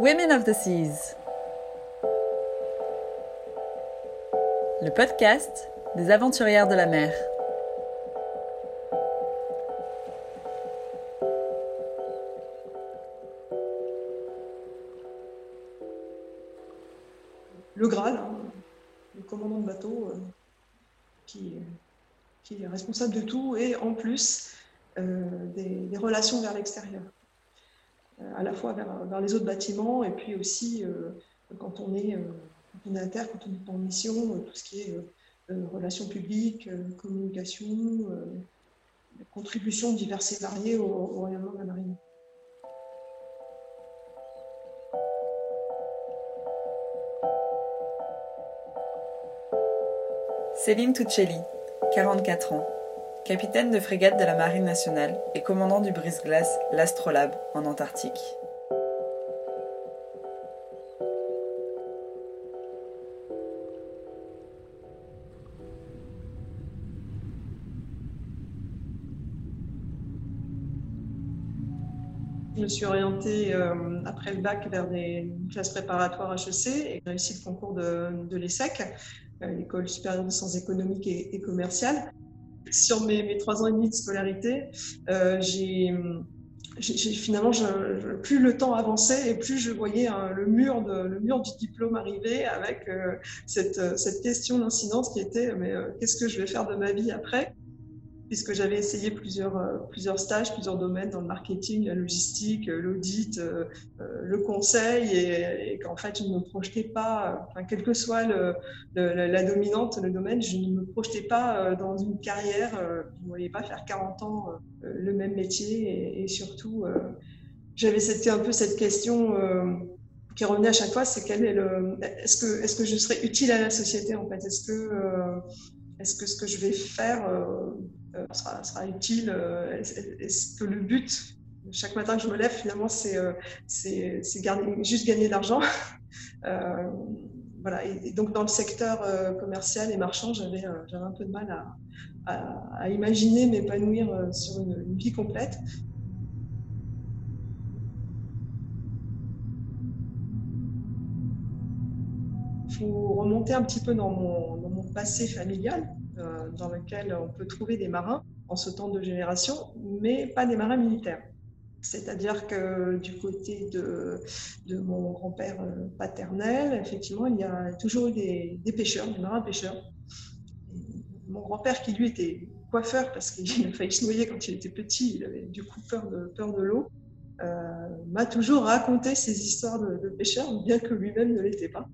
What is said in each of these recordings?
Women of the Seas. Le podcast des aventurières de la mer. le Graal, hein, le commandant de bateau, euh, qui, est responsable de tout, et en plus euh, des, relations vers l'extérieur, à la fois vers, les autres bâtiments, et puis aussi quand, on est, quand on est à terre, quand on est en mission, tout ce qui est relations publiques, communication, contributions diverses et variées au, au rayonnement de la marine. Céline Tuccelli, 44 ans, capitaine de frégate de la Marine nationale et commandant du brise-glace L'Astrolabe en Antarctique. Je me suis orientée euh, après le bac vers des classes préparatoires HEC et j'ai réussi le concours de, l'ESSEC l'école supérieure de sciences économiques et commerciales. Sur mes, trois ans et demi de scolarité, euh, j'ai finalement, plus le temps avançait et plus je voyais hein, le, mur du diplôme arriver avec euh, cette, question d'incidence qui était mais euh, qu'est-ce que je vais faire de ma vie après? Puisque j'avais essayé plusieurs, euh, plusieurs stages, plusieurs domaines dans le marketing, la logistique, euh, l'audit, euh, le conseil, et, qu'en fait, je ne me projetais pas, enfin, quelle que soit la dominante, le domaine, je ne me projetais pas dans une carrière, je ne voyais pas faire 40 ans le même métier, et, surtout, j'avais un peu cette question qui revenait à chaque fois, c'est quel est le, est-ce que, est-ce que je serais utile à la société en fait, est-ce que, est-ce que ce que je vais faire euh, sera, sera, utile euh, Est-ce que le but, chaque matin que je me lève, finalement, c'est euh, juste gagner de l'argent voilà, et, donc dans le secteur commercial et marchand, j'avais un peu de mal à, à, imaginer m'épanouir sur une, vie complète. Il faut remonter un petit peu dans mon passé familial. Euh, dans lequel on peut trouver des marins en ce temps de génération, mais pas des marins militaires. C'est-à-dire que du côté de, de mon grand-père euh, paternel, effectivement, il y a toujours des, des pêcheurs, des marins pêcheurs. mon grand-père, qui lui était coiffeur parce qu'il a failli se noyer quand il était petit, il avait du coup peur de, peur de l'eau, euh, m'a toujours raconté ces histoires de pêcheurs, bien que lui-même ne l'était pas.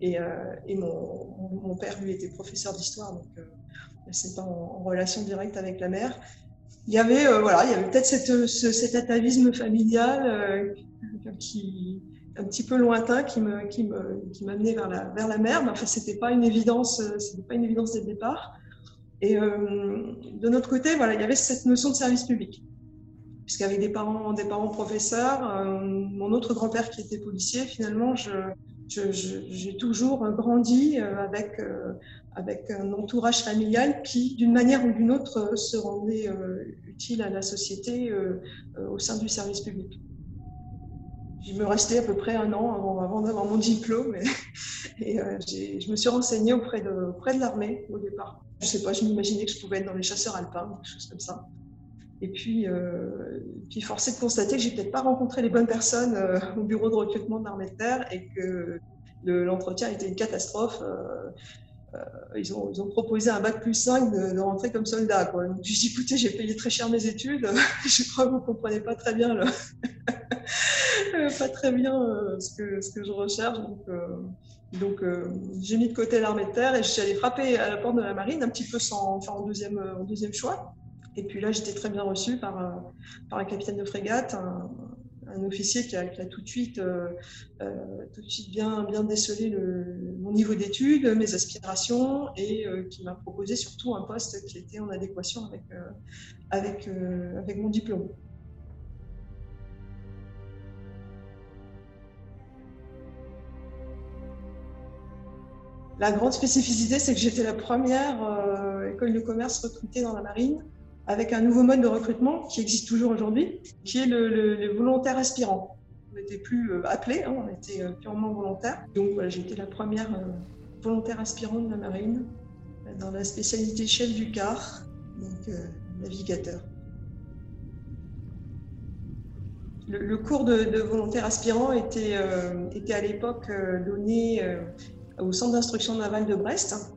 Et, euh, mon, père, lui, était professeur d'histoire, donc euh, pas en, en, relation directe avec la mer. Il y avait, euh, voilà, il y avait peut-être cet atavisme familial qui un petit peu lointain qui me qui me qui m'amenait vers la vers la mer mais enfin c'était pas une évidence c'était pas une évidence dès le départ et de notre côté voilà il y avait cette notion de service public puisqu'avec des parents des parents professeurs mon autre grand-père qui était policier finalement je j'ai toujours grandi avec avec un entourage familial qui, d'une manière ou d'une autre, euh, se rendait euh, utile à la société euh, au sein du service public. il me restait à peu près un an avant, d'avoir mon diplôme. Et, euh, je me suis renseignée auprès de, auprès de l'armée au départ. Je sais pas, je m'imaginais que je pouvais être dans les chasseurs alpins, quelque chose comme ça. Et puis, euh, puis forcé de constater que j'ai peut-être pas rencontré les bonnes personnes euh, au bureau de recrutement de l'armée de terre et que l'entretien était une catastrophe. Euh, ils, ont, ils, ont, proposé un bac plus 5 de, rentrer comme soldat. Quoi. Donc, je dis, écoutez, j'ai payé très cher mes études, je crois que vous ne comprenez pas très bien, le... pas très bien ce, que, je recherche. Donc, j'ai mis de côté l'armée de terre et je suis allée frapper à la porte de la marine, un petit peu sans, enfin, en, en deuxième choix. Et puis là, j'étais très bien reçue par, par un capitaine de frégate, un, officier qui a, tout de suite, euh, euh, tout de suite bien, bien décelé mon niveau d'études, mes aspirations et euh, qui m'a proposé surtout un poste qui était en adéquation avec, avec, avec mon diplôme. La grande spécificité, c'est que j'étais la première école de commerce recrutée dans la marine avec un nouveau mode de recrutement qui existe toujours aujourd'hui, qui est le, le, les volontaires aspirants. On n'était plus euh, appelés, hein, on était euh, purement volontaires. Donc voilà, j'ai été la première euh, volontaire aspirante de la marine dans la spécialité chef du car, donc navigateur. Le, cours de, volontaire aspirant était, à l'époque donné au centre d'instruction navale de Brest euh,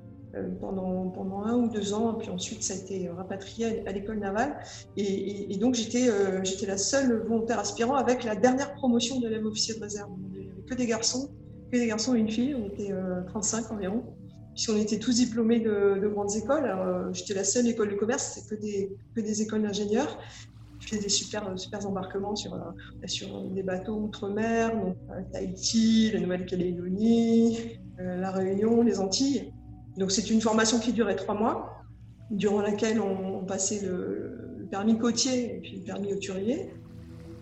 pendant, pendant un ou deux ans, puis ensuite ça a été rapatrié à l'école navale. Et, donc j'étais euh, j'étais la seule volontaire aspirant avec la dernière promotion de l'élève officier de réserve. Il n'y avait que des garçons, que des garçons et une fille, on était 35 euh, environ, puisqu'on était tous diplômés de, grandes écoles. J'étais la seule école de commerce, c'était que des, que des écoles d'ingénieurs. Je faisais des super, super embarquements sur, sur des bateaux outre-mer, donc Tahiti, la Nouvelle-Calédonie, la Réunion, les Antilles. Donc c'est une formation qui durait trois mois, durant laquelle on, passait le, permis côtier et puis le permis hauturier.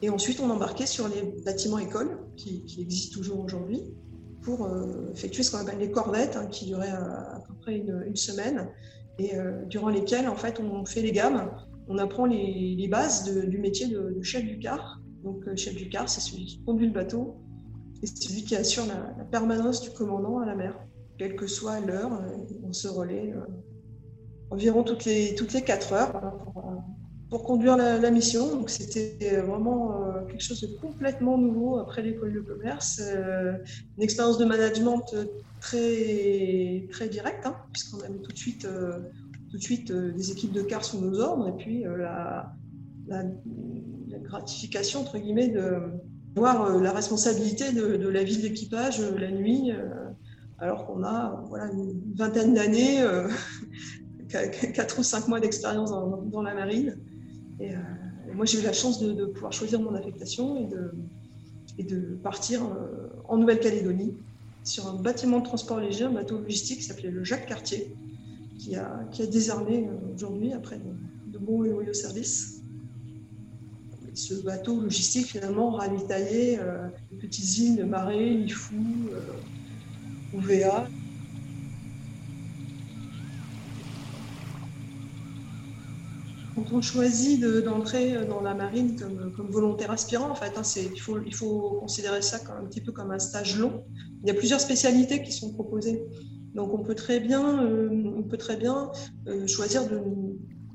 Et ensuite, on embarquait sur les bâtiments écoles qui, existent toujours aujourd'hui pour euh, effectuer ce qu'on appelle les corvettes, hein, qui duraient à, peu près une, semaine, et euh, durant lesquelles, en fait, on fait les gammes, on apprend les, bases du métier de, chef du car. Donc, le chef du car, c'est celui qui conduit le bateau et c'est celui qui assure la permanence du commandant à la mer quelle que soit l'heure, euh, on se relaie euh, environ toutes les, toutes les 4 heures pour, euh, conduire la, mission. Donc c'était vraiment quelque chose de complètement nouveau après l'école de commerce. Une expérience de management très, très directe, hein, puisqu'on avait tout de suite, tout de suite des équipes de car sous nos ordres et puis la, la, gratification, entre guillemets, de voir la responsabilité de, de la vie de l'équipage la nuit alors qu'on a voilà, une vingtaine d'années, euh, quatre ou cinq mois d'expérience dans, la marine. Et, euh, moi, j'ai eu la chance de, pouvoir choisir mon affectation et de, et de partir euh, en Nouvelle-Calédonie sur un bâtiment de transport léger, un bateau logistique qui s'appelait le Jacques Cartier, qui a, qui a désarmé aujourd'hui après de, bons et loyaux services. ce bateau logistique, finalement, ravitaillait les petites îles de Marais, Lifou, Quand on choisit d'entrer dans la marine comme, volontaire aspirant, en fait, hein, il, faut, considérer ça un petit peu comme un stage long. Il y a plusieurs spécialités qui sont proposées. Donc on peut très bien, euh, euh, choisir de,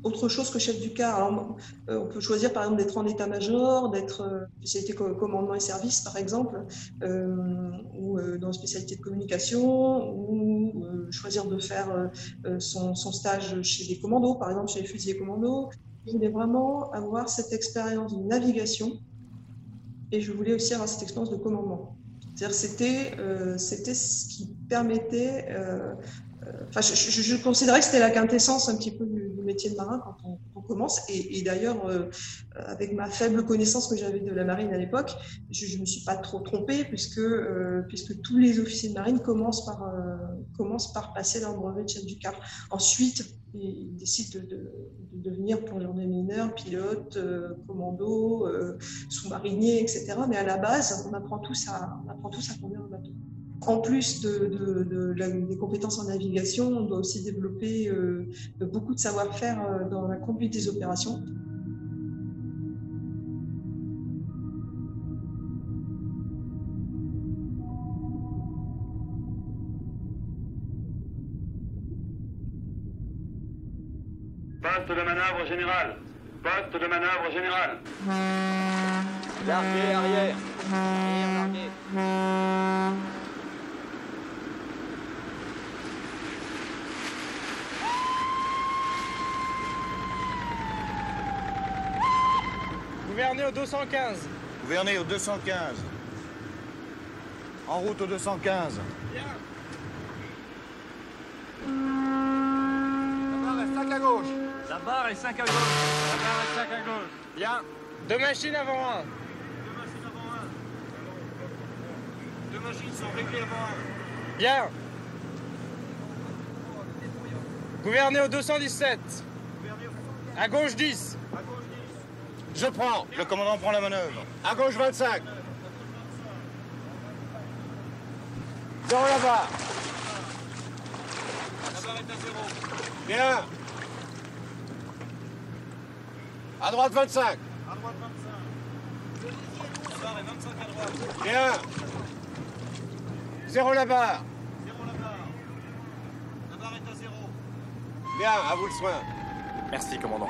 autre chose que chef du car. Euh, on peut choisir par exemple d'être en état-major, d'être euh, spécialité commandement et service par exemple, euh, ou dans spécialité de communication, ou choisir de faire son, stage chez les commandos, par exemple chez les fusiliers commandos. Je voulais vraiment avoir cette expérience de navigation et je voulais aussi avoir cette expérience de commandement. C'était c'était ce qui permettait Enfin, je, je, considérais que c'était la quintessence un petit peu du, métier de marin quand on, commence. Et, d'ailleurs, euh, avec ma faible connaissance que j'avais de la marine à l'époque, je ne me suis pas trop trompée puisque, euh, puisque tous les officiers de marine commencent par, euh, commencent par passer leur brevet de chef du car. Ensuite, ils décident de, de, de devenir plongeur des mineurs, pilote, commando, sous-marinier, etc. Mais à la base, on apprend tous à, on apprend tous à conduire un bateau en plus des compétences en navigation, on doit aussi développer euh, beaucoup de savoir-faire euh, dans la conduite des opérations. Poste de manœuvre générale. Poste de manœuvre générale. Larguez arrière. Arrière. Gouverner au 215. Gouverner au 215. En route au 215. Bien. La barre est 5 à gauche. La barre est 5 à gauche. La barre est 5 à gauche. Bien. Deux machines avant un. Deux machines avant un. Deux machines sont réglées avant un. Bien. Gouverner au 217. À gauche 10. Je prends. Le commandant prend la manœuvre. À gauche 25. Zéro la barre. La barre est à zéro. Bien. À droite 25. À droite 25. La barre est 25 à droite. Bien. Zéro la barre. Zéro la barre. La barre est à zéro. Bien, à vous le soin. Merci, commandant.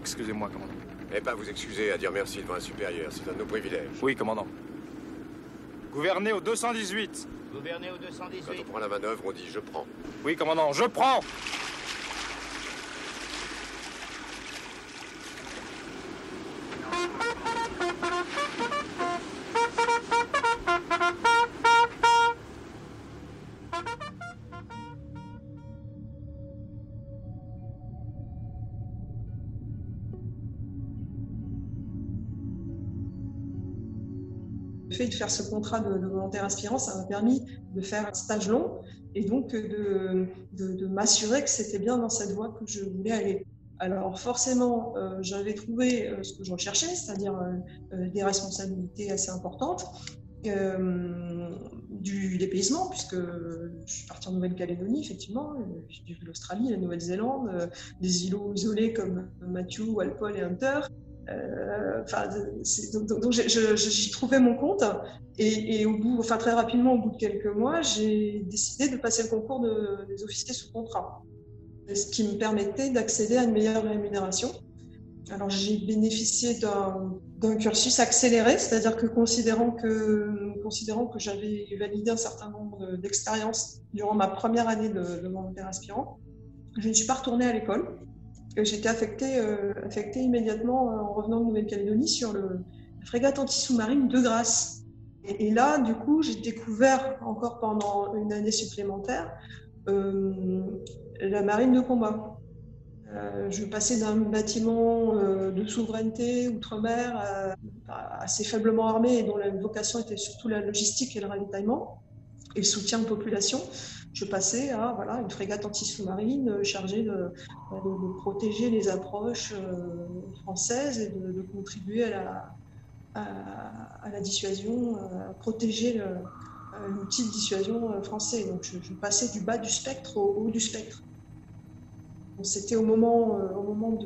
Excusez-moi, commandant. Et pas vous excuser à dire merci devant un supérieur, c'est un de nos privilèges. Oui, commandant. Gouverner au 218. Gouverner au Quand 218. on prend la manœuvre, on dit je prends. Oui, commandant, je prends faire ce contrat de, volontaire aspirant, ça m'a permis de faire un stage long et donc de, de- de m'assurer que c'était bien dans cette voie que je voulais aller. Alors forcément, euh, j'avais trouvé euh, ce que je recherchais, c'est-à-dire euh, euh, des responsabilités assez importantes, euh, du dépaysement, puisque je suis partie en Nouvelle-Calédonie, effectivement, euh, j'ai vu l'Australie, la Nouvelle-Zélande, euh, des îlots isolés comme Matthew, Walpole et Hunter. Euh, donc, donc, donc, j'y trouvais mon compte et, au bout, enfin très rapidement, au bout de quelques mois, j'ai décidé de passer le concours de- des officiers sous contrat, ce qui me permettait d'accéder à une meilleure rémunération. Alors j'ai bénéficié d'un cursus accéléré, c'est-à-dire que considérant que j'avais validé un certain nombre de- d'expériences durant ma première année de, de volontaire aspirant, je ne suis pas retournée à l'école. J'étais affectée, euh, affectée immédiatement en revenant de Nouvelle-Calédonie sur le, la frégate anti-sous-marine de Grasse. Et, là, du coup, j'ai découvert encore pendant une année supplémentaire euh, la marine de combat. Euh, je passais d'un bâtiment de souveraineté outre-mer assez faiblement armé et dont la vocation était surtout la logistique et le ravitaillement et le soutien de population. Je passais à voilà, une frégate anti-sous-marine euh, chargée de, de- protéger les approches euh, françaises et de, contribuer à la, dissuasion, euh, à protéger euh, l'outil de dissuasion euh, français. Donc je, passais du bas du spectre au haut du spectre. C'était au moment, euh,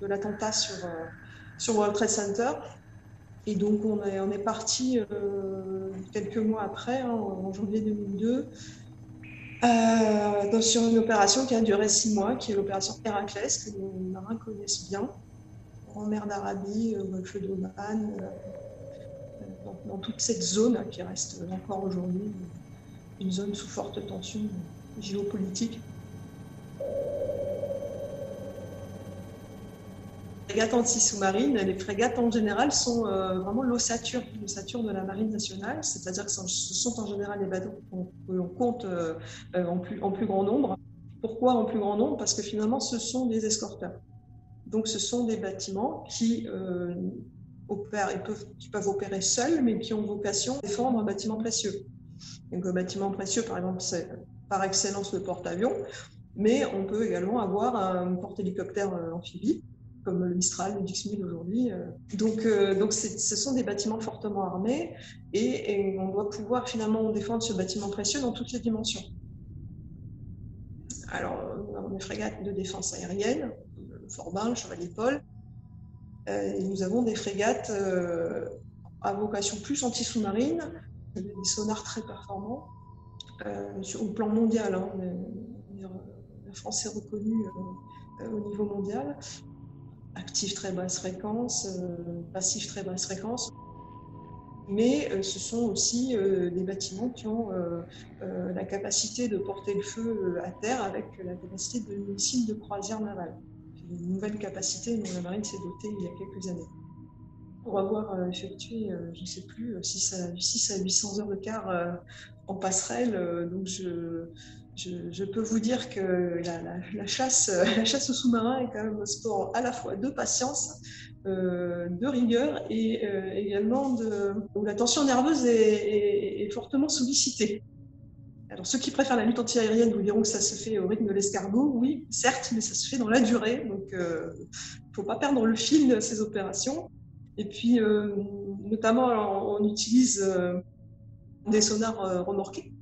de, l'attentat sur, euh, World Trade Center. Et donc on est, est parti euh, quelques mois après, hein, en janvier 2002, euh, sur une opération qui a duré six mois, qui est l'opération Héraclès, que les marins connaissent bien, en mer d'Arabie, au golfe d'Oman, dans, toute cette zone qui reste encore aujourd'hui une zone sous forte tension géopolitique. Les frégates anti-sous-marines, les frégates en général sont euh, vraiment l'ossature, l'ossature de la marine nationale, c'est-à-dire que ce sont en général les bateaux qu'on compte euh, euh, en, plus, en plus grand nombre. Pourquoi en plus grand nombre? Parce que finalement, ce sont des escorteurs. Donc, ce sont des bâtiments qui, opèrent, ils peuvent, qui peuvent opérer seuls, mais qui ont vocation à défendre un bâtiment précieux. Un bâtiment précieux, par exemple, c'est par excellence le porte-avions, mais on peut également avoir un porte-hélicoptère amphibie, comme le Mistral, le Dixmude aujourd'hui. euh. Donc, euh, donc ce sont des bâtiments fortement armés et, on doit pouvoir finalement défendre ce bâtiment précieux dans toutes les dimensions. Alors, nous avons des frégates de défense aérienne, le Forbin, le Chevalier Paul, euh, et nous avons des frégates euh, à vocation plus anti-sous-marine, des sonars très performants, euh, au plan mondial. hein. La France est reconnue euh, au niveau mondial. Actif très basse fréquence, passif très basse fréquence. Mais ce sont aussi des bâtiments qui ont la capacité de porter le feu à terre avec la capacité de missiles de croisière navale. Une nouvelle capacité dont la marine s'est dotée il y a quelques années pour avoir euh, effectué, euh, je ne sais plus, 6 à, 6 à 800 heures de quart euh, en passerelle. donc je, je, peux vous dire que la, chasse, la chasse au sous-marin est quand même un sport à la fois de patience, de rigueur et également de, où la tension nerveuse est, fortement sollicitée. Alors ceux qui préfèrent la lutte antiaérienne vous diront que ça se fait au rythme de l'escargot. Oui, certes, mais ça se fait dans la durée. Donc il ne faut pas perdre le fil de ces opérations. Et puis, euh, notamment, on utilise euh, des sonars euh, remorqués.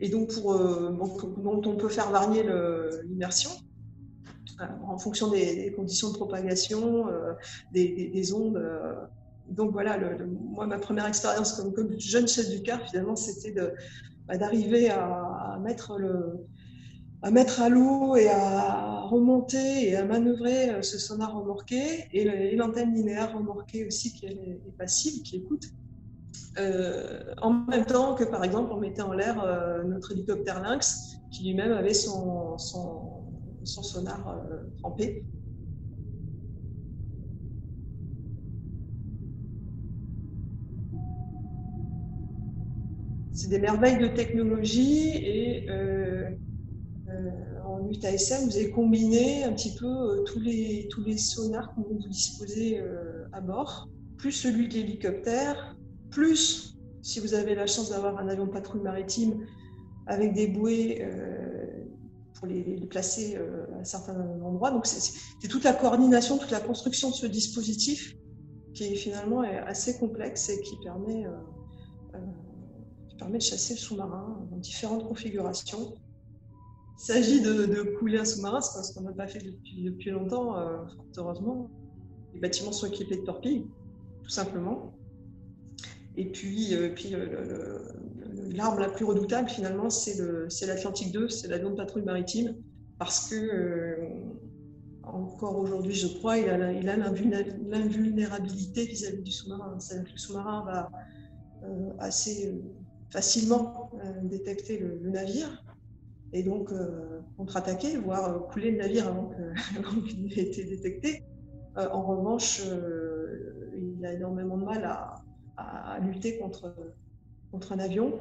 Et donc, pour, dont on peut faire varier l'immersion en fonction des, conditions de propagation, des, ondes. donc voilà, moi, ma première expérience comme, jeune chef du car, finalement, c'était bah, d'arriver à, mettre à l'eau et à remonter et à manœuvrer euh, ce sonar remorqué et l'antenne linéaire remorquée aussi qui est, passive, qui écoute. Euh, en même temps que par exemple on mettait en l'air euh, notre hélicoptère Lynx qui lui-même avait son, son, sonar trempé. C'est des merveilles de technologie et euh, en UTASM, vous avez combiné un petit peu euh, tous, les, tous les sonars que vous disposez euh, à bord, plus celui de l'hélicoptère, plus, si vous avez la chance d'avoir un avion de patrouille maritime avec des bouées pour les, placer à certains endroits. Donc, c'est toute la coordination, toute la construction de ce dispositif qui est finalement assez complexe et qui permet, qui permet de chasser le sous-marin dans différentes configurations il s'agit de, couler un sous-marin, c'est ce qu'on n'a pas fait depuis, longtemps, euh, heureusement. Les bâtiments sont équipés de torpilles, tout simplement. Et puis, euh, puis l'arme la plus redoutable, finalement, c'est l'Atlantique 2, c'est l'avion de patrouille maritime, parce que, euh, encore aujourd'hui, je crois, il a l'invulnérabilité vis-à-vis du sous-marin. C'est-à-dire que le sous-marin va assez facilement détecter le navire et donc euh, contre-attaquer, voire euh, couler le navire avant qu'il n'ait été détecté. Euh, en revanche, il a énormément de mal à, lutter contre, contre un avion.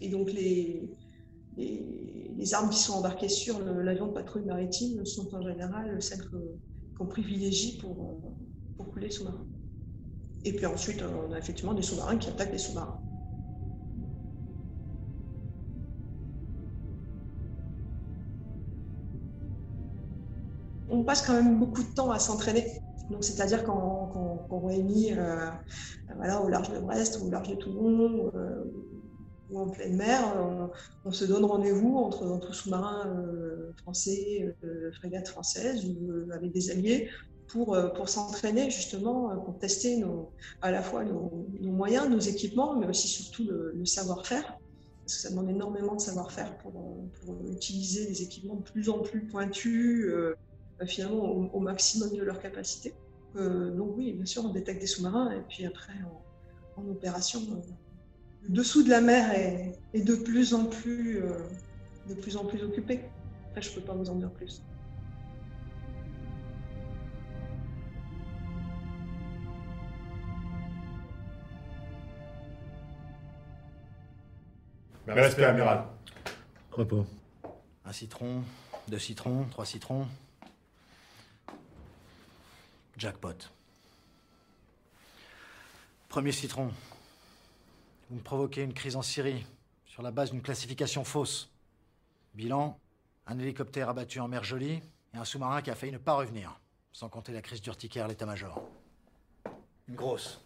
Et donc les, les, armes qui sont embarquées sur l'avion de patrouille maritime sont en général celles qu'on privilégie pour, pour couler les sous-marins. Et puis ensuite, on a effectivement des sous-marins qui attaquent des sous-marins. on passe quand même beaucoup de temps à s'entraîner. Donc, c'est-à-dire qu'on réunit euh, voilà, au large de Brest au large de Toulon euh, ou en pleine mer, on, se donne rendez-vous entre, sous-marins euh, français, frégates françaises ou avec des alliés pour, pour s'entraîner justement, pour tester nos, à la fois nos, moyens, nos équipements, mais aussi surtout le, savoir-faire. Parce que ça demande énormément de savoir-faire pour, pour, utiliser des équipements de plus en plus pointus. Euh, finalement au, maximum de leur capacité. Euh, donc oui, bien sûr, on détecte des sous-marins et puis après en, opération, euh, le dessous de la mer est, de plus en plus, de plus en plus occupé. Après, je peux pas vous en dire plus. Respect, amiral. Repos. Un citron, deux citrons, trois citrons. Jackpot. Premier citron. Vous me provoquez une crise en Syrie sur la base d'une classification fausse. Bilan un hélicoptère abattu en mer Jolie et un sous-marin qui a failli ne pas revenir, sans compter la crise d'urticaire l'état-major. Une grosse.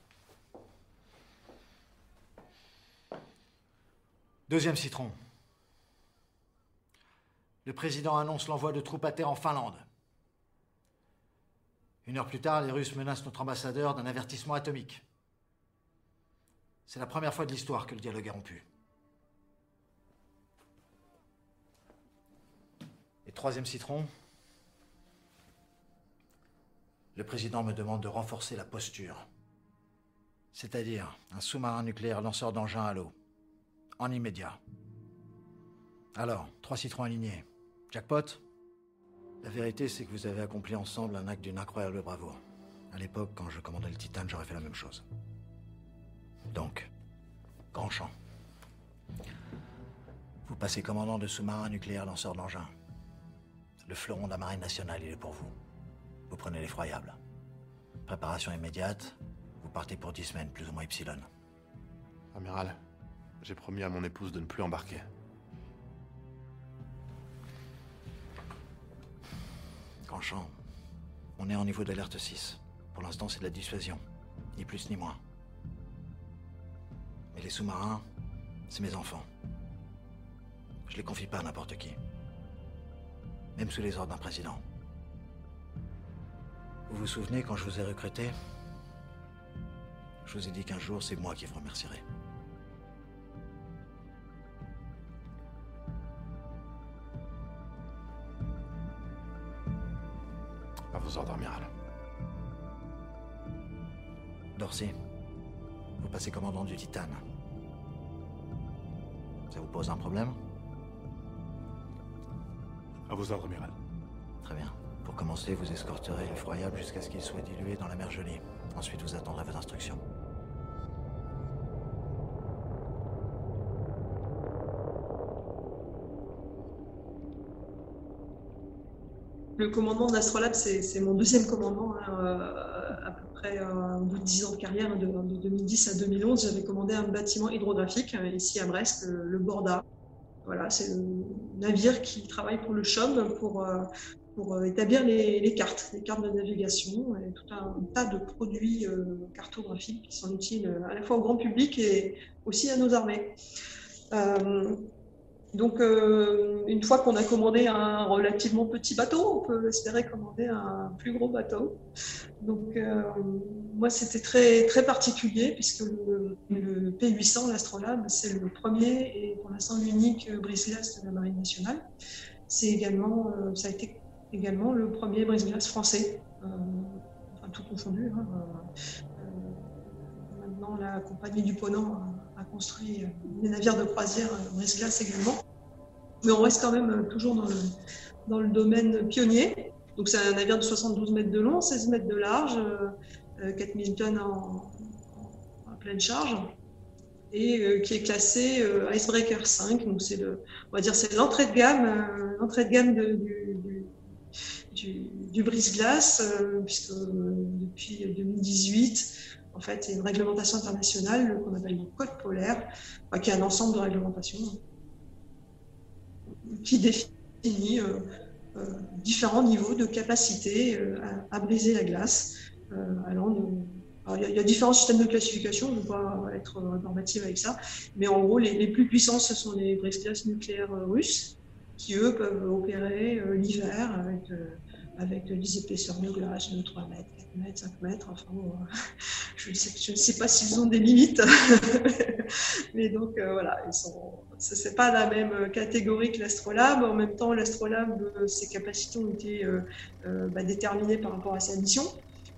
Deuxième citron. Le président annonce l'envoi de troupes à terre en Finlande. Une heure plus tard, les Russes menacent notre ambassadeur d'un avertissement atomique. C'est la première fois de l'histoire que le dialogue est rompu. Et troisième citron, le président me demande de renforcer la posture. C'est-à-dire un sous-marin nucléaire lanceur d'engins à l'eau. En immédiat. Alors, trois citrons alignés. Jackpot? La vérité, c'est que vous avez accompli ensemble un acte d'une incroyable bravoure. À l'époque, quand je commandais le Titan, j'aurais fait la même chose. Donc, grand champ. Vous passez commandant de sous-marin nucléaire lanceur d'engins. Le fleuron de la marine nationale, il est pour vous. Vous prenez l'effroyable. Préparation immédiate, vous partez pour dix semaines, plus ou moins Epsilon. Amiral, j'ai promis à mon épouse de ne plus embarquer. Grand on est en niveau d'alerte 6. Pour l'instant, c'est de la dissuasion. Ni plus ni moins. Mais les sous-marins, c'est mes enfants. Je les confie pas à n'importe qui. Même sous les ordres d'un président. Vous vous souvenez quand je vous ai recruté? Je vous ai dit qu'un jour, c'est moi qui vous remercierai. Dorsey, vous passez commandant du Titan. Ça vous pose un problème? À vos ordres, amiral. Très bien. Pour commencer, vous escorterez l'effroyable jusqu'à ce qu'il soit dilué dans la mer gelée. Ensuite, vous attendrez vos instructions. Le commandement d'Astrolab, c'est mon deuxième commandement. Hein, euh, à peu près un bout de 10 ans de carrière, de, 2010 à 2011, j'avais commandé un bâtiment hydrographique euh, ici à Brest, le, Borda. Voilà, c'est le navire qui travaille pour le CHOM pour, euh, pour établir les, cartes, les cartes de navigation et tout un tas de produits cartographiques qui sont utiles à la fois au grand public et aussi à nos armées. Donc, euh, une fois qu'on a commandé un relativement petit bateau, on peut espérer commander un plus gros bateau. Donc, euh, moi, c'était très, très particulier puisque le, P800, l'Astrolabe, c'est le premier et pour l'instant l'unique brise-glace de la Marine nationale. C'est également, euh, ça a été également le premier brise-glace français, enfin tout confondu. Hein, maintenant, la compagnie du Ponant a construit des navires de croisière brise-glace également. Mais on reste quand même euh, toujours dans le, dans le domaine pionnier. Donc c'est un navire de 72 mètres de long, 16 mètres de large, 4000 euh, tonnes en, pleine charge et euh, qui est classé Icebreaker 5. Donc c'est on va dire c'est l'entrée de gamme, l'entrée de gamme du, du, du brise-glace, puisque depuis 2018, en fait, a une réglementation internationale qu'on appelle le code polaire, qui est un ensemble de réglementations qui définit euh, euh, différents niveaux de capacité euh, à, briser la glace, allant il y, a différents systèmes de classification, je ne vais pas être normative avec ça, mais en gros, les, plus puissants, ce sont les brise-glaces nucléaires russes, qui eux peuvent opérer l'hiver avec, avec des épaisseurs de glace de 3 mètres, 4 mètres, 5 mètres. Enfin, je, ne sais, sais, pas s'ils ont des limites, mais donc voilà, ils sont, ce n'est pas la même catégorie que l'Astrolabe. En même temps, l'Astrolabe, euh, ses capacités ont été euh, euh, bah, déterminées par rapport à sa mission.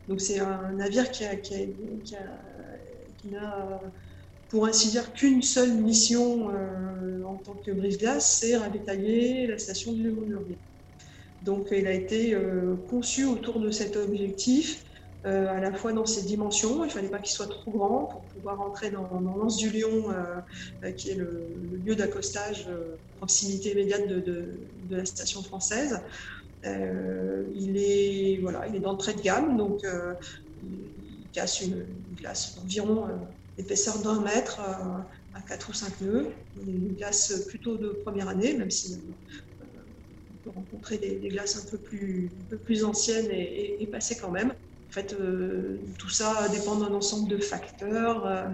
Donc c'est un navire qui, n'a, pour ainsi dire, qu'une seule mission en tant que brise-glace, c'est ravitailler la station du léon Donc il a été conçu autour de cet objectif euh, à la fois dans ses dimensions, il ne fallait pas qu'il soit trop grand pour pouvoir entrer dans, dans du Lion, euh, euh, qui est le, lieu d'accostage proximité immédiate de, la station française. il, est, voilà, il est d'entrée de gamme, donc il, casse une, glace d'environ épaisseur d'un mètre à 4 ou 5 nœuds. Une glace plutôt de première année, même si on peut rencontrer des, glaces un peu plus, un peu plus anciennes et, et passées quand même. En fait, euh, tout ça dépend d'un ensemble de facteurs, euh,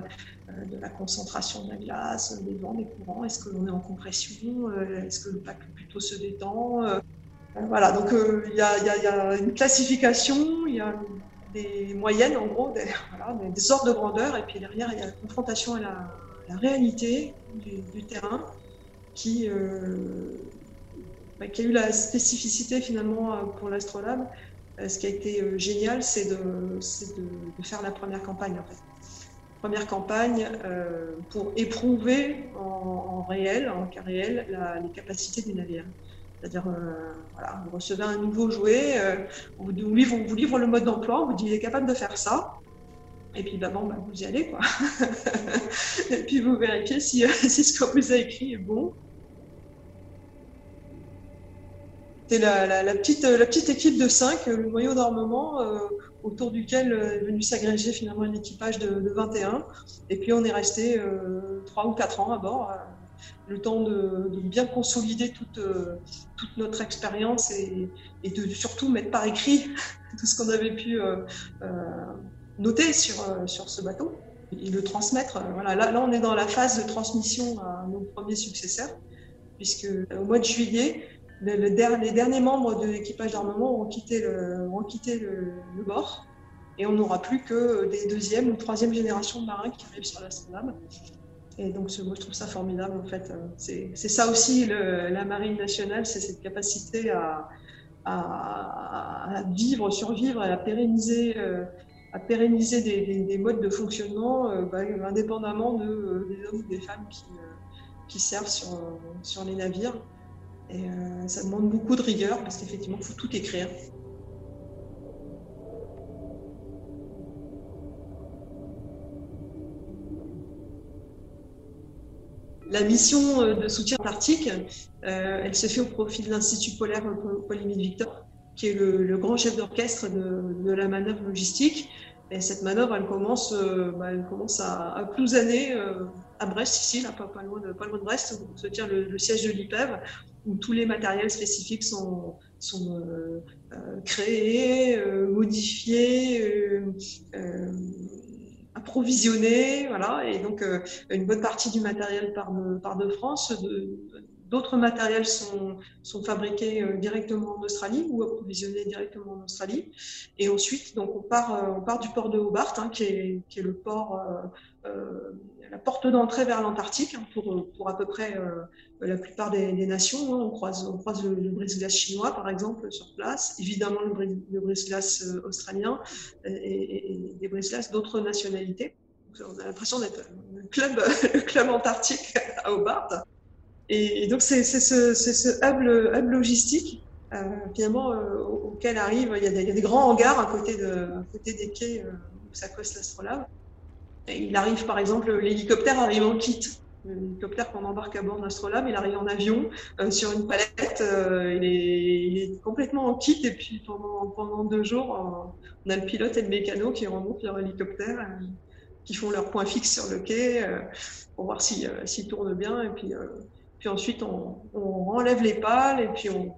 euh, de la concentration de la glace, des vents, des courants. Est-ce que l'on est en compression Est-ce que le pack plutôt se détend Voilà, donc il y, a une classification, il y a des moyennes en gros, des, ordres de grandeur, et puis derrière il y a la confrontation à la, réalité du, terrain qui, bah, qui, a eu la spécificité finalement pour l'astrolabe ce qui a été génial, c'est de, faire la première campagne. Première campagne pour éprouver en, réel, en cas réel, les capacités des navires. C'est-à-dire, vous recevez un nouveau jouet, on, vous livre, le mode d'emploi, on vous dit il est capable de faire ça. Et puis, bah, bon, bah, vous y allez, et puis, vous vérifiez si, si ce qu'on vous a écrit est bon. C'est la, petite, équipe de 5, le noyau d'armement, euh, autour duquel est venu s'agréger finalement un équipage de, 21. Et puis on est resté euh, 3 ou 4 ans à bord, euh, le temps de, bien consolider toute, euh, notre expérience et, de surtout mettre par écrit tout ce qu'on avait pu noter sur, ce bateau et le transmettre. Là, on est dans la phase de transmission à nos premiers successeurs, puisque au mois de juillet, les derniers membres de l'équipage d'armement ont quitté, le, bord et on n'aura plus que des deuxième ou troisième générations de marins qui arrivent sur la l'Astronave. Et donc, je trouve ça formidable, en fait. C'est ça aussi, la marine nationale, c'est cette capacité à, vivre, survivre et à pérenniser, pérenniser des, modes de fonctionnement euh, bah, indépendamment de, des hommes ou des femmes qui, euh, servent sur les navires. Et euh, ça demande beaucoup de rigueur parce qu'effectivement, il faut tout écrire. La mission euh, de soutien antarctique, euh, elle se fait au profit de l'Institut polaire Polyméde Victor, qui est le, grand chef d'orchestre de, la manœuvre logistique. Et cette manœuvre, elle commence, bah, elle commence à, à Plouzané, à Brest, ici, pas, loin de, Brest, où se tient le, siège de l'IPEV, où tous les matériels spécifiques sont, euh, euh, créés, euh, modifiés, approvisionnés, voilà. Et donc, une bonne partie du matériel part de, France. D'autres matériels sont, fabriqués directement en Australie ou approvisionnés directement en Australie. Et ensuite, donc, on part, du port de Hobart, hein, qui, est, le port la porte d'entrée vers l'Antarctique hein, pour, à peu près la plupart des, nations. Hein. On croise, le, brise-glace chinois, par exemple, sur place, évidemment le, brise-glace euh, australien et, des brise-glaces d'autres nationalités. on a l'impression d'être le club, le club antarctique à Hobart. Et, donc, c'est ce, hub, logistique euh, finalement, auquel arrive, il y, a des, grands hangars à côté, des quais où s'accoste l'astrolabe il arrive, par exemple, l'hélicoptère arrive en kit. L'hélicoptère qu'on embarque à bord d'Astrolabe, il arrive en avion euh, sur une palette. Euh, il, est, complètement en kit. Et puis pendant, deux jours, on a le pilote et le mécano qui remontent leur hélicoptère, euh, qui font leur point fixe sur le quai pour voir s'il si, tourne bien. Et puis, ensuite, on, on, enlève les pales et puis on,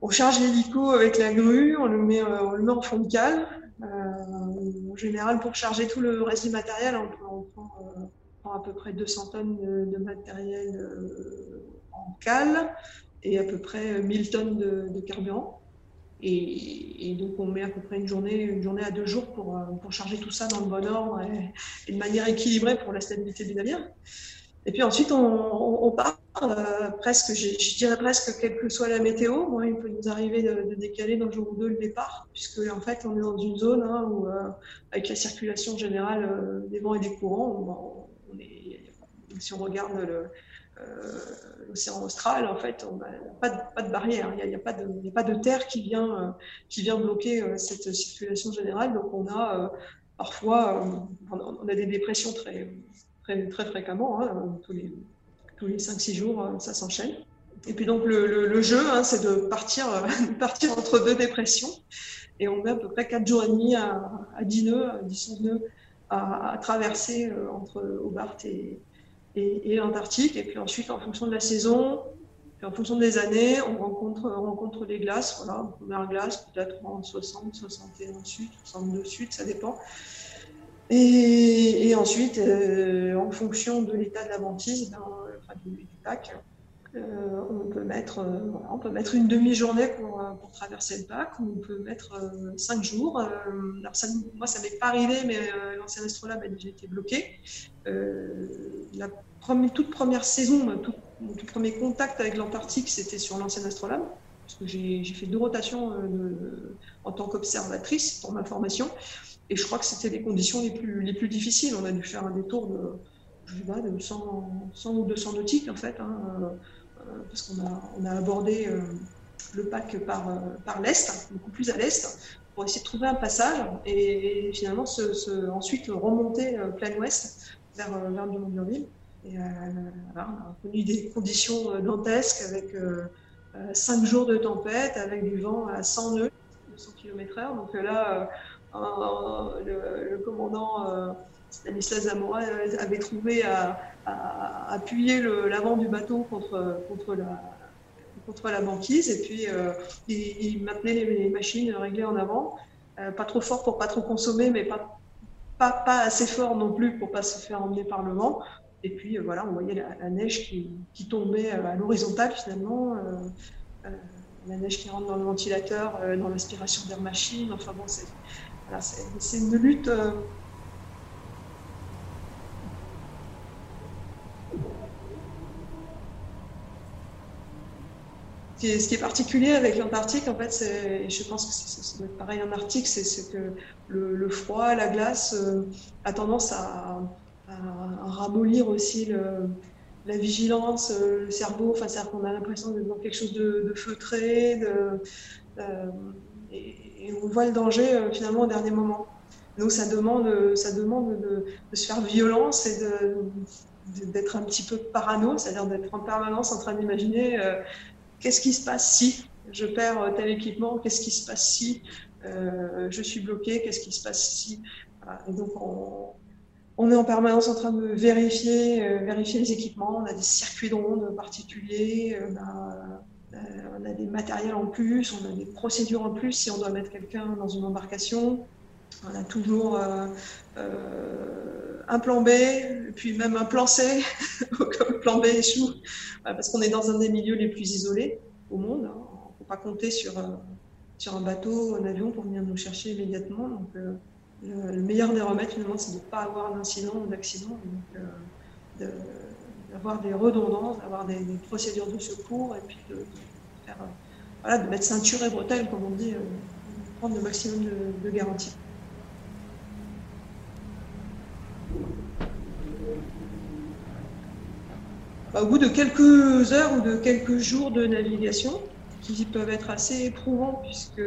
on charge l'hélico avec la grue, on le met, on en fond de cale. Euh, en général, pour charger tout le reste du matériel, on, prend, euh, à peu près 200 tonnes de, matériel euh, en cale et à peu près 1000 tonnes de, carburant. Et, donc, on met à peu près une journée, une journée à deux jours pour, pour charger tout ça dans le bon ordre et, de manière équilibrée pour la stabilité du navire. Et puis ensuite, on, part euh, presque, je, dirais presque, quelle que soit la météo. Moi, il peut nous arriver de, décaler d'un jour ou deux le départ, puisque en fait, on est dans une zone hein, où, euh, avec la circulation générale euh, des vents et des courants, on, est, si on regarde l'océan austral, en fait, on n'a pas, pas, de barrière. Il n'y a, a, a pas de terre qui vient, qui vient bloquer cette circulation générale. Donc, on a parfois on a des dépressions très très, fréquemment, hein, tous les, tous les 5-6 jours, euh, ça s'enchaîne. Et puis donc le, jeu, hein, c'est de partir, euh, partir entre deux dépressions. Et on met à peu près 4 jours et demi à, à 10 nœuds, à 10 nœuds à, traverser euh, entre Hobart et, l'Antarctique. Et puis ensuite, en fonction de la saison, en fonction des années, on rencontre, on rencontre les glaces. Voilà, première glace, peut-être en 60, 61 sud, 62 sud, ça dépend. Et, ensuite, euh, en fonction de l'état de la banquise, ben, enfin, du, pack, euh, on, peut euh, on peut mettre une demi-journée pour, pour, traverser le pack, ou on peut mettre cinq jours. ça, moi, ça m'est pas arrivé, mais l'ancien astrolabe a déjà été bloqué. la toute première saison, mon tout premier contact avec l'Antarctique, c'était sur l'ancien astrolabe. parce que j'ai fait deux rotations en tant qu'observatrice pour ma formation. Et je crois que c'était les conditions les plus, les plus difficiles. On a dû faire un détour de, je sais pas, de 100, 100 ou 200 nautiques, en fait, hein, parce qu'on a, abordé le pack par, par l'est, beaucoup plus à l'est, pour essayer de trouver un passage et, finalement ensuite remonter plein ouest vers, vers Dumont-Durville. Et euh, on a connu des conditions euh, dantesques avec euh, cinq jours de tempête, avec du vent à 100 nœuds, 200 km/h. Donc là, le, commandant Stanislas Zamora avait trouvé à, appuyer l'avant du bateau contre, contre la contre la banquise et puis il, maintenait les, machines réglées en avant, pas trop fort pour pas trop consommer, mais pas, pas, pas, assez fort non plus pour pas se faire emmener par le vent. Et puis euh, voilà, on voyait la, neige qui, qui, tombait euh, à l'horizontale finalement, euh, la neige qui rentre dans le ventilateur, dans l'aspiration d'air machine. Enfin bon, c'est une lutte. Ce qui, est, particulier avec l'Antarctique, en fait, c'est, je pense que c'est pareil en Arctique, c'est que le, froid, la glace a tendance à, à, ramollir aussi la vigilance, euh, le cerveau. Enfin, c'est-à-dire qu'on a l'impression d'être dans quelque chose de, feutré, de, euh, et, on voit le danger euh, finalement au dernier moment. Donc ça demande, ça demande de, se faire violence et d'être un petit peu parano, c'est-à-dire d'être en permanence en train d'imaginer qu'est-ce qui se passe si je perds tel équipement, qu'est-ce qui se passe si je suis bloqué, qu'est-ce qui se passe si. Donc on, on est en permanence en train de vérifier, euh, vérifier les équipements. On a des circuits d'ondes particuliers, euh, euh, on a, des matériels en plus, on a des procédures en plus si on doit mettre quelqu'un dans une embarcation. On a toujours un plan B, puis même un plan C, comme plan B échoue, parce qu'on est dans un des milieux les plus isolés au monde. Hein. On ne peut pas compter sur, sur un bateau, un avion pour venir nous chercher immédiatement. Donc, le, meilleur des remèdes, finalement, c'est de ne pas avoir d'incident ou d'accident, euh, d'avoir des redondances, d'avoir des, procédures de secours, et puis de, euh, de mettre ceinture et bretelles, comme on dit, euh, prendre le maximum de, garanties. Au bout de quelques heures ou de quelques jours de navigation, qui peuvent être assez éprouvants puisque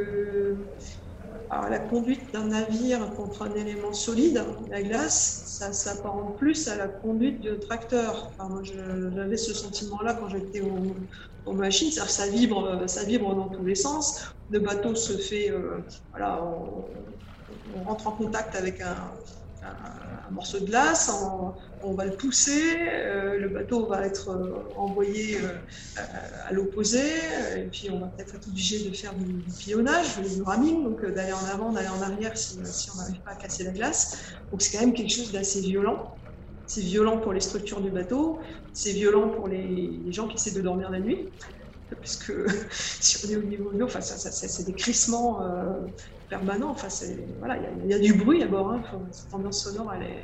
la conduite d'un navire contre un élément solide, la glace, ça s'apparente plus à la conduite de tracteur. Moi, j'avais ce sentiment-là quand j'étais aux, machines, ça vibre, ça vibre dans tous les sens. Le bateau se fait, euh, voilà, on, rentre en contact avec un, un morceau de glace, on, va le pousser, euh, le bateau va être euh, envoyé euh, à, l'opposé, et puis on va peut-être être obligé de faire du, pillonnage, du ramming, donc d'aller en avant, d'aller en arrière si, on n'arrive pas à casser la glace. Donc c'est quand même quelque chose d'assez violent. C'est violent pour les structures du bateau, c'est violent pour les, gens qui essaient de dormir la nuit parce que si on est au niveau de l'eau, enfin, c'est des crissements permanent. Enfin, voilà, il y, a du bruit à bord. Hein. cette ambiance sonore, elle est,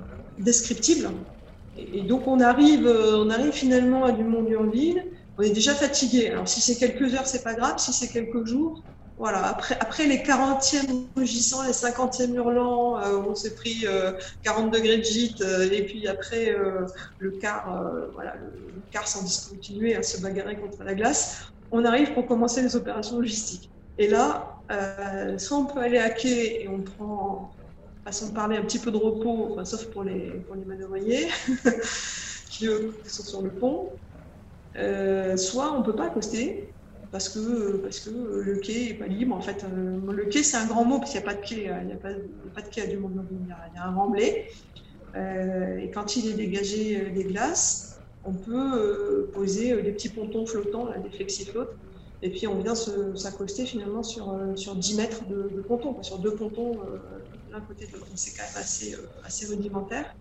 euh, descriptible. Et, donc on arrive, euh, on arrive finalement à Dumont d'Urville. On est déjà fatigué. Alors si c'est quelques heures, c'est pas grave. Si c'est quelques jours, voilà. Après, les 40e rugissants, les 50e hurlants, euh, on s'est pris 40 degrés de gîte, et puis après le quart, voilà, le, quart sans discontinuer à se bagarrer contre la glace. On arrive pour commencer les opérations logistiques. Et là, euh, soit on peut aller à quai et on prend, façon de parler, un petit peu de repos, sauf pour les, pour les manœuvriers qui sont sur le pont, euh, soit on ne peut pas accoster parce que, parce que le quai n'est pas libre. En fait, euh, le quai, c'est un grand mot parce qu'il n'y a pas de quai, il n'y a, pas, de quai à du monde, il y a, un remblai. et quand il est dégagé des glaces, on peut poser des petits pontons flottants, là, des flexiflottes, et puis on vient s'accoster finalement sur, euh, sur 10 mètres de, ponton, sur deux pontons euh, l'un côté de l'autre. C'est quand même assez, euh, assez rudimentaire.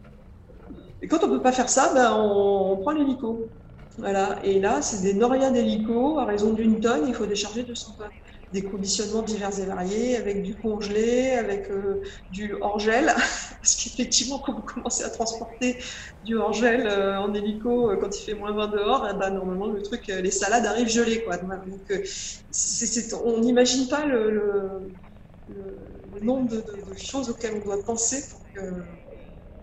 Et quand on ne peut pas faire ça, ben on, prend l'hélico. Voilà. Et là, c'est des norias d'hélico. À raison d'une tonne, il faut décharger 200 tonnes. Des conditionnements divers et variés, avec du congelé, avec euh, du hors-gel, parce qu'effectivement, quand vous commencez à transporter du hors-gel euh, en hélico euh, quand il fait moins 20 dehors, eh ben, normalement, le truc, les salades arrivent gelées. Quoi. Donc, on n'imagine pas le, nombre de, choses auxquelles on doit penser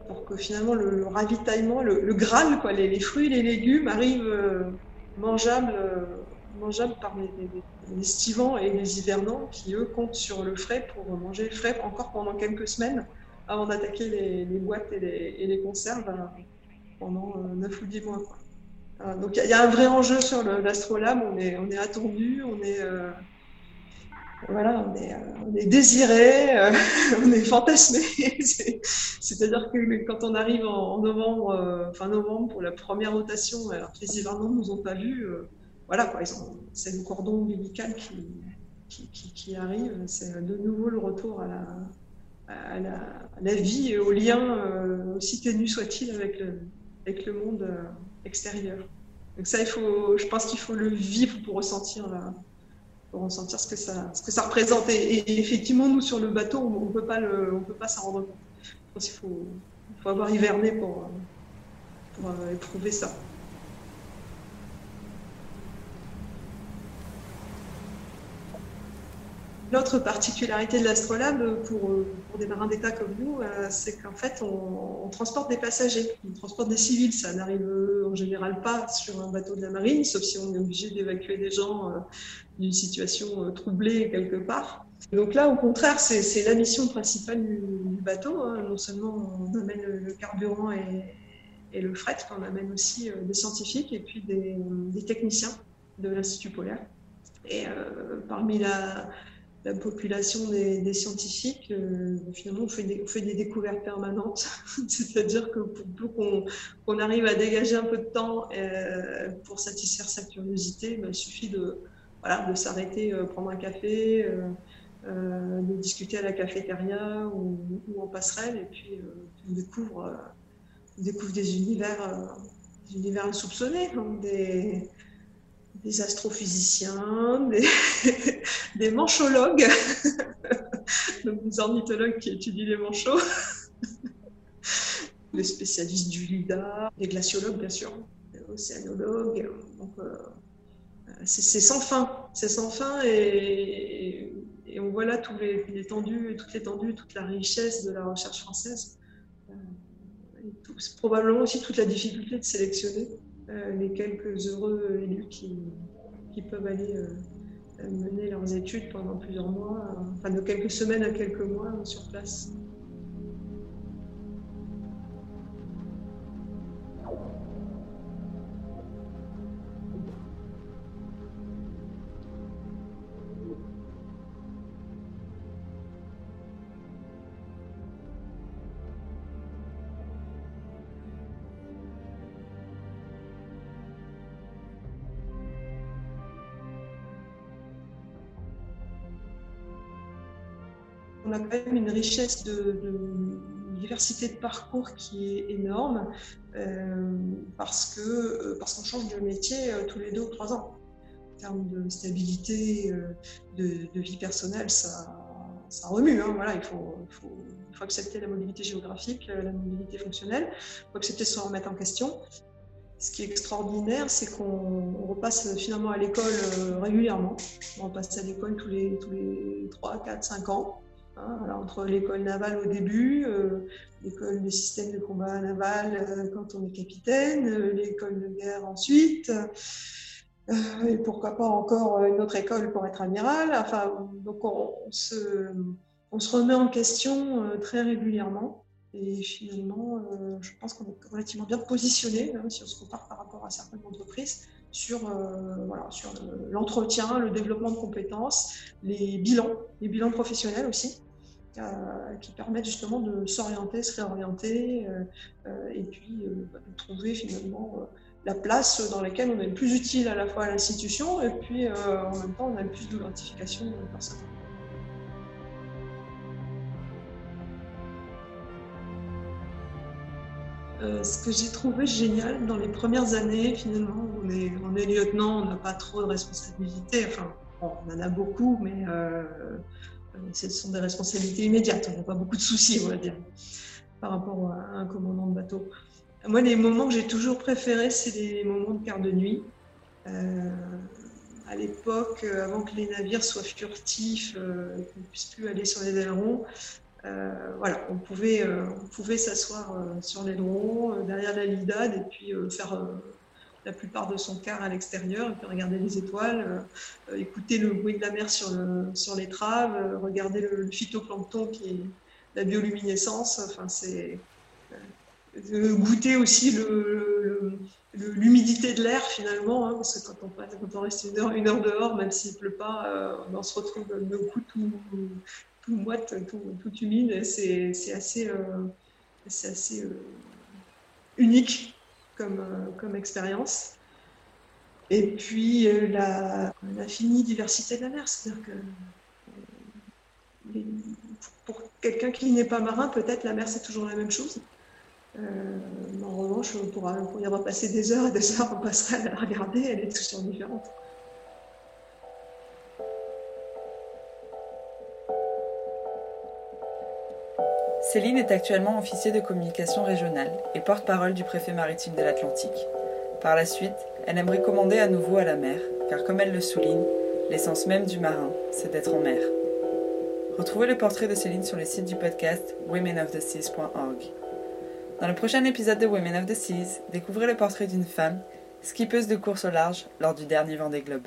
pour que, finalement le, ravitaillement, le, Graal, quoi, les, fruits, les légumes arrivent mangeables mangeables par les, estivants et les hivernants qui, eux, comptent sur le frais pour manger le frais encore pendant quelques semaines avant d'attaquer les, boîtes et les, conserves euh, pendant 9 euh, ou 10 mois. Euh, donc il y, a un vrai enjeu sur l'astrolabe, on est, on est attendu, on est, voilà, on est désiré, on est fantasmé. C'est-à-dire que quand on arrive en, novembre, fin novembre pour la première rotation, alors que les hivernants ne nous ont pas vus, voilà, quoi, c'est le cordon ombilical qui, arrive. C'est de nouveau le retour à la, vie et au lien, euh, aussi ténu soit-il, avec le, monde euh, extérieur. Donc ça, il faut, je pense qu'il faut le vivre pour ressentir, pour ressentir ce, que ça, représente. Et, effectivement, nous, sur le bateau, on ne peut pas s'en rendre compte. Je pense qu'il faut, avoir hiverné pour, pour euh, éprouver ça. L'autre particularité de l'Astrolabe pour, des marins d'État comme nous, euh, c'est qu'en fait, on, transporte des passagers, on transporte des civils. Ça n'arrive en général pas sur un bateau de la marine, sauf si on est obligé d'évacuer des gens euh, d'une situation euh, troublée quelque part. Donc là, au contraire, c'est la mission principale du, bateau. Hein. Non seulement on amène le carburant et, le fret, mais on amène aussi des scientifiques et puis des techniciens de l'Institut polaire. Et parmi la, la population des, scientifiques, euh, finalement, on fait, des, découvertes permanentes. C'est-à-dire que pour qu'on arrive à dégager un peu de temps euh, pour satisfaire sa curiosité, ben, il suffit de, voilà, de s'arrêter, euh, prendre un café, de discuter à la cafétéria ou, en passerelle, et puis on découvre, des univers, des univers insoupçonnés, des astrophysiciens, des, des manchologues, donc des ornithologues qui étudient les manchots, les spécialistes du LIDAR, les glaciologues bien sûr, les océanologues. Donc, euh, c'est sans fin, c'est sans fin et, on voit là les, l'étendue, toute l'étendue, toute la richesse de la recherche française. Euh, probablement aussi toute la difficulté de sélectionner les quelques heureux élus qui, qui peuvent aller euh, mener leurs études pendant plusieurs mois, enfin de quelques semaines à quelques mois sur place. Une richesse de, diversité de parcours qui est énorme euh, parce que euh, parce qu'on change de métier euh, tous les deux ou trois ans. En termes de stabilité, de, vie personnelle, ça, ça remue. Hein, voilà, il faut, il, faut, accepter la mobilité géographique, la mobilité fonctionnelle. Il faut accepter de se remettre en question. Ce qui est extraordinaire, c'est qu'on repasse finalement à l'école régulièrement. On repasse à l'école tous les, tous les 3, 4, 5 ans. Hein, entre l'école navale au début, euh, l'école de système de combat naval euh, quand on est capitaine, euh, l'école de guerre ensuite, et pourquoi pas encore une autre école pour être amiral. Enfin, donc on, se, remet en question très régulièrement. Et finalement, je pense qu'on est relativement bien positionné, hein, si on se compare par rapport à certaines entreprises, sur l'entretien, le développement de compétences, les bilans, les bilans professionnels aussi. Euh, qui permettent justement de s'orienter, se réorienter euh, euh, et puis bah, de trouver finalement la place dans laquelle on est le plus utile à la fois à l'institution et puis en même temps on a le plus d'identification de personnes. ce que j'ai trouvé génial dans les premières années, finalement, on est lieutenant, on n'a pas trop de responsabilités. Enfin, on en a beaucoup, mais ce sont des responsabilités immédiates. On n'a pas beaucoup de soucis, on va dire, par rapport à un commandant de bateau. Moi, les moments que j'ai toujours préférés, c'est les moments de quart de nuit. Euh, à l'époque, avant que les navires soient furtifs, euh, qu'on ne puisse plus aller sur les ailerons, euh, voilà, on pouvait, on pouvait s'asseoir sur l'aileron, derrière la lidade, et puis faire la plupart de son quart à l'extérieur, et puis regarder les étoiles, écouter le bruit de la mer sur, le, sur l'étrave, regarder le, phytoplancton qui est la bioluminescence. Enfin, c'est goûter aussi l'humidité de l'air finalement, hein, parce que quand on, quand on reste une heure, une heure dehors, même s'il ne pleut pas, euh, on se retrouve le cou tout, tout moite, tout, tout humide. C'est assez, euh, assez euh, unique comme, comme expérience. Et puis l'infinie diversité de la mer, c'est-à-dire que pour quelqu'un qui n'est pas marin, peut-être la mer c'est toujours la même chose. Euh, en revanche, on pourra, y avoir passé des heures et des heures, on passerait à la regarder, elle est toujours différente. Céline est actuellement officier de communication régionale et porte-parole du préfet maritime de l'Atlantique. Par la suite, elle aimerait commander à nouveau à la mer, car comme elle le souligne, l'essence même du marin, c'est d'être en mer. Retrouvez le portrait de Céline sur le site du podcast womenoftheseas.org. Dans le prochain épisode de Women of the Seas, découvrez le portrait d'une femme, skippeuse de course au large lors du dernier Vendée Globe.